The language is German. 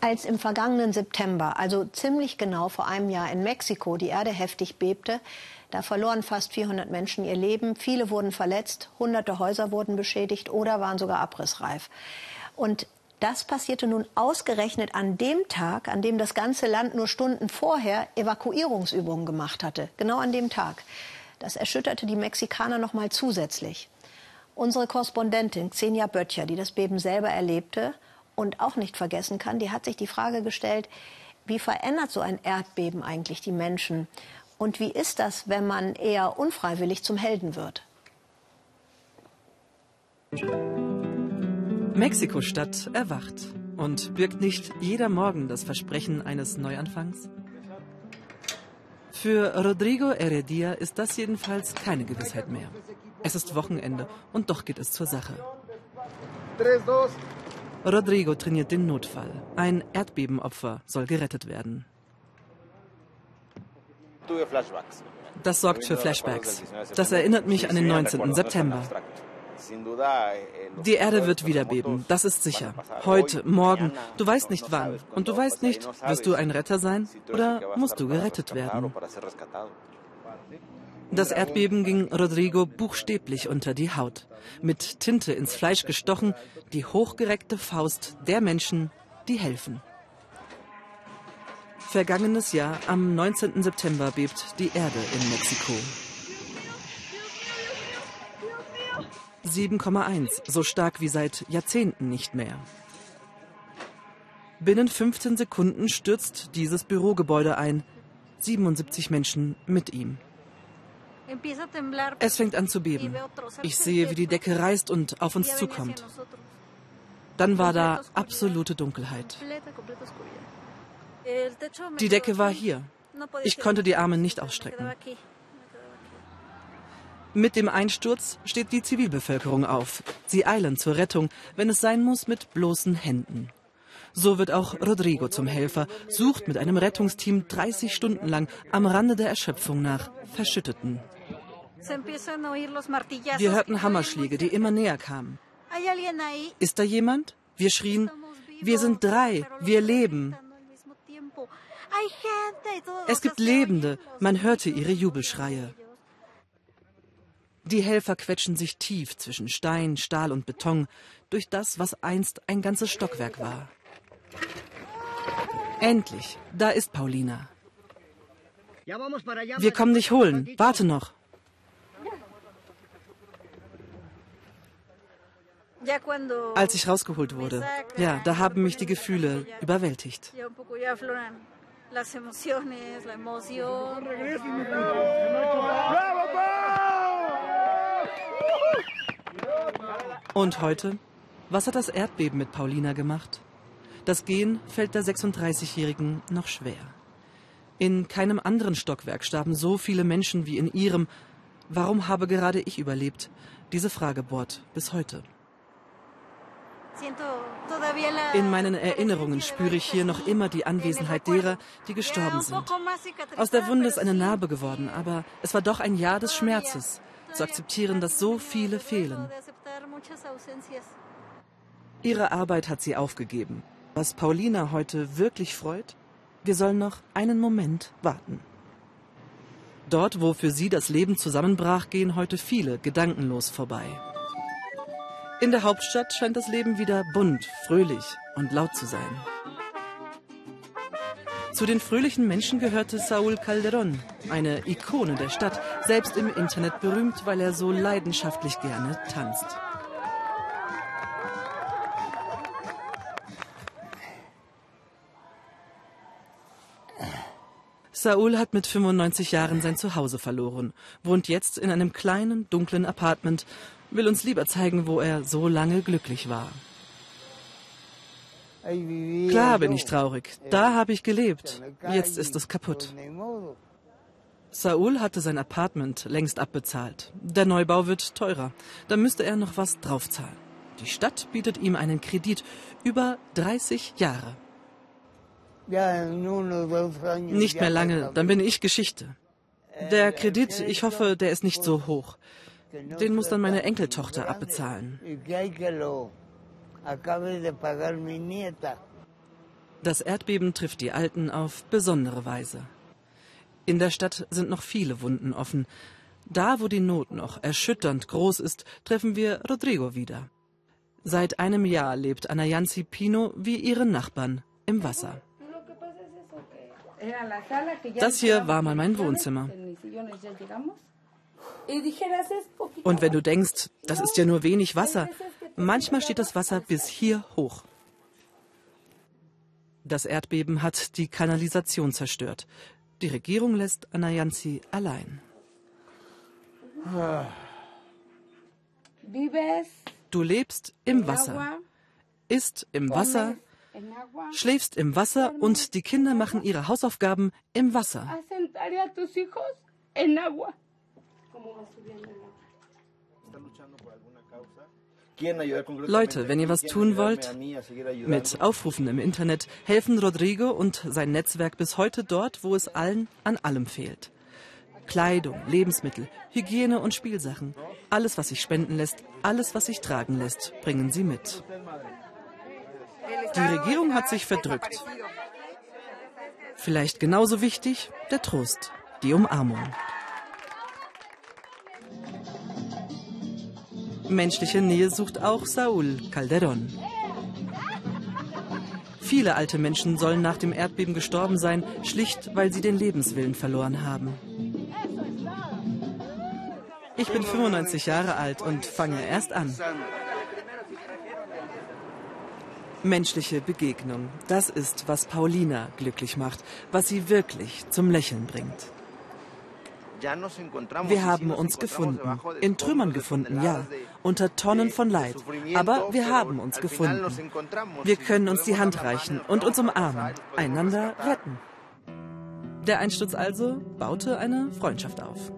Als im vergangenen September, also ziemlich genau vor einem Jahr in Mexiko, die Erde heftig bebte, da verloren fast 400 Menschen ihr Leben, viele wurden verletzt, hunderte Häuser wurden beschädigt oder waren sogar abrissreif. Und das passierte nun ausgerechnet an dem Tag, an dem das ganze Land nur Stunden vorher Evakuierungsübungen gemacht hatte. Genau an dem Tag. Das erschütterte die Mexikaner noch mal zusätzlich. Unsere Korrespondentin Xenia Böttcher, die das Beben selber erlebte und auch nicht vergessen kann, die hat sich die Frage gestellt, wie verändert so ein Erdbeben eigentlich die Menschen? Und wie ist das, wenn man eher unfreiwillig zum Helden wird? Mexiko-Stadt erwacht. Und birgt nicht jeder Morgen das Versprechen eines Neuanfangs? Für Rodrigo Heredia ist das jedenfalls keine Gewissheit mehr. Es ist Wochenende und doch geht es zur Sache. Rodrigo trainiert den Notfall. Ein Erdbebenopfer soll gerettet werden. Das sorgt für Flashbacks. Das erinnert mich an den 19. September. Die Erde wird wieder beben, das ist sicher. Heute, morgen, du weißt nicht wann. Und du weißt nicht, wirst du ein Retter sein oder musst du gerettet werden. Das Erdbeben ging Rodrigo buchstäblich unter die Haut. Mit Tinte ins Fleisch gestochen, die hochgereckte Faust der Menschen, die helfen. Vergangenes Jahr, am 19. September, bebt die Erde in Mexiko. 7,1, so stark wie seit Jahrzehnten nicht mehr. Binnen 15 Sekunden stürzt dieses Bürogebäude ein. 77 Menschen mit ihm. Es fängt an zu beben. Ich sehe, wie die Decke reißt und auf uns zukommt. Dann war da absolute Dunkelheit. Die Decke war hier. Ich konnte die Arme nicht ausstrecken. Mit dem Einsturz steht die Zivilbevölkerung auf. Sie eilen zur Rettung, wenn es sein muss, mit bloßen Händen. So wird auch Rodrigo zum Helfer, sucht mit einem Rettungsteam 30 Stunden lang am Rande der Erschöpfung nach Verschütteten. Wir hörten Hammerschläge, die immer näher kamen. Ist da jemand? Wir schrien, wir sind drei, wir leben. Es gibt Lebende, man hörte ihre Jubelschreie. Die Helfer quetschen sich tief zwischen Stein, Stahl und Beton durch das, was einst ein ganzes Stockwerk war. Endlich, da ist Paulina. Wir kommen dich holen. Warte noch. Als ich rausgeholt wurde, ja, da haben mich die Gefühle überwältigt. Und heute? Was hat das Erdbeben mit Paulina gemacht? Das Gehen fällt der 36-Jährigen noch schwer. In keinem anderen Stockwerk starben so viele Menschen wie in ihrem. Warum habe gerade ich überlebt? Diese Frage bohrt bis heute. In meinen Erinnerungen spüre ich hier noch immer die Anwesenheit derer, die gestorben sind. Aus der Wunde ist eine Narbe geworden, aber es war doch ein Jahr des Schmerzes, zu akzeptieren, dass so viele fehlen. Ihre Arbeit hat sie aufgegeben. Was Paulina heute wirklich freut, wir sollen noch einen Moment warten. Dort, wo für sie das Leben zusammenbrach, gehen heute viele gedankenlos vorbei. In der Hauptstadt scheint das Leben wieder bunt, fröhlich und laut zu sein. Zu den fröhlichen Menschen gehörte Saúl Calderón, eine Ikone der Stadt, selbst im Internet berühmt, weil er so leidenschaftlich gerne tanzt. Saul hat mit 95 Jahren sein Zuhause verloren, wohnt jetzt in einem kleinen, dunklen Apartment, will uns lieber zeigen, wo er so lange glücklich war. Klar bin ich traurig. Da habe ich gelebt. Jetzt ist es kaputt. Saul hatte sein Apartment längst abbezahlt. Der Neubau wird teurer. Da müsste er noch was draufzahlen. Die Stadt bietet ihm einen Kredit über 30 Jahre. Nicht mehr lange, dann bin ich Geschichte. Der Kredit, ich hoffe, der ist nicht so hoch. Den muss dann meine Enkeltochter abbezahlen. Das Erdbeben trifft die Alten auf besondere Weise. In der Stadt sind noch viele Wunden offen. Da, wo die Not noch erschütternd groß ist, treffen wir Rodrigo wieder. Seit einem Jahr lebt Anayansi Pino wie ihre Nachbarn im Wasser. Das hier war mal mein Wohnzimmer. Und wenn du denkst, das ist ja nur wenig Wasser, manchmal steht das Wasser bis hier hoch. Das Erdbeben hat die Kanalisation zerstört. Die Regierung lässt Anayansi allein. Du lebst im Wasser, isst im Wasser, schläfst im Wasser und die Kinder machen ihre Hausaufgaben im Wasser. Leute, wenn ihr was tun wollt, mit Aufrufen im Internet helfen Rodrigo und sein Netzwerk bis heute dort, wo es allen an allem fehlt. Kleidung, Lebensmittel, Hygiene und Spielsachen. Alles, was sich spenden lässt, alles, was sich tragen lässt, bringen sie mit. Die Regierung hat sich verdrückt. Vielleicht genauso wichtig der Trost, die Umarmung. Menschliche Nähe sucht auch Saul Calderón. Viele alte Menschen sollen nach dem Erdbeben gestorben sein, schlicht weil sie den Lebenswillen verloren haben. Ich bin 95 Jahre alt und fange erst an. Menschliche Begegnung, das ist, was Paulina glücklich macht, was sie wirklich zum Lächeln bringt. Wir haben uns gefunden, in Trümmern gefunden, ja, unter Tonnen von Leid, aber wir haben uns gefunden. Wir können uns die Hand reichen und uns umarmen, einander retten. Der Einsturz also baute eine Freundschaft auf.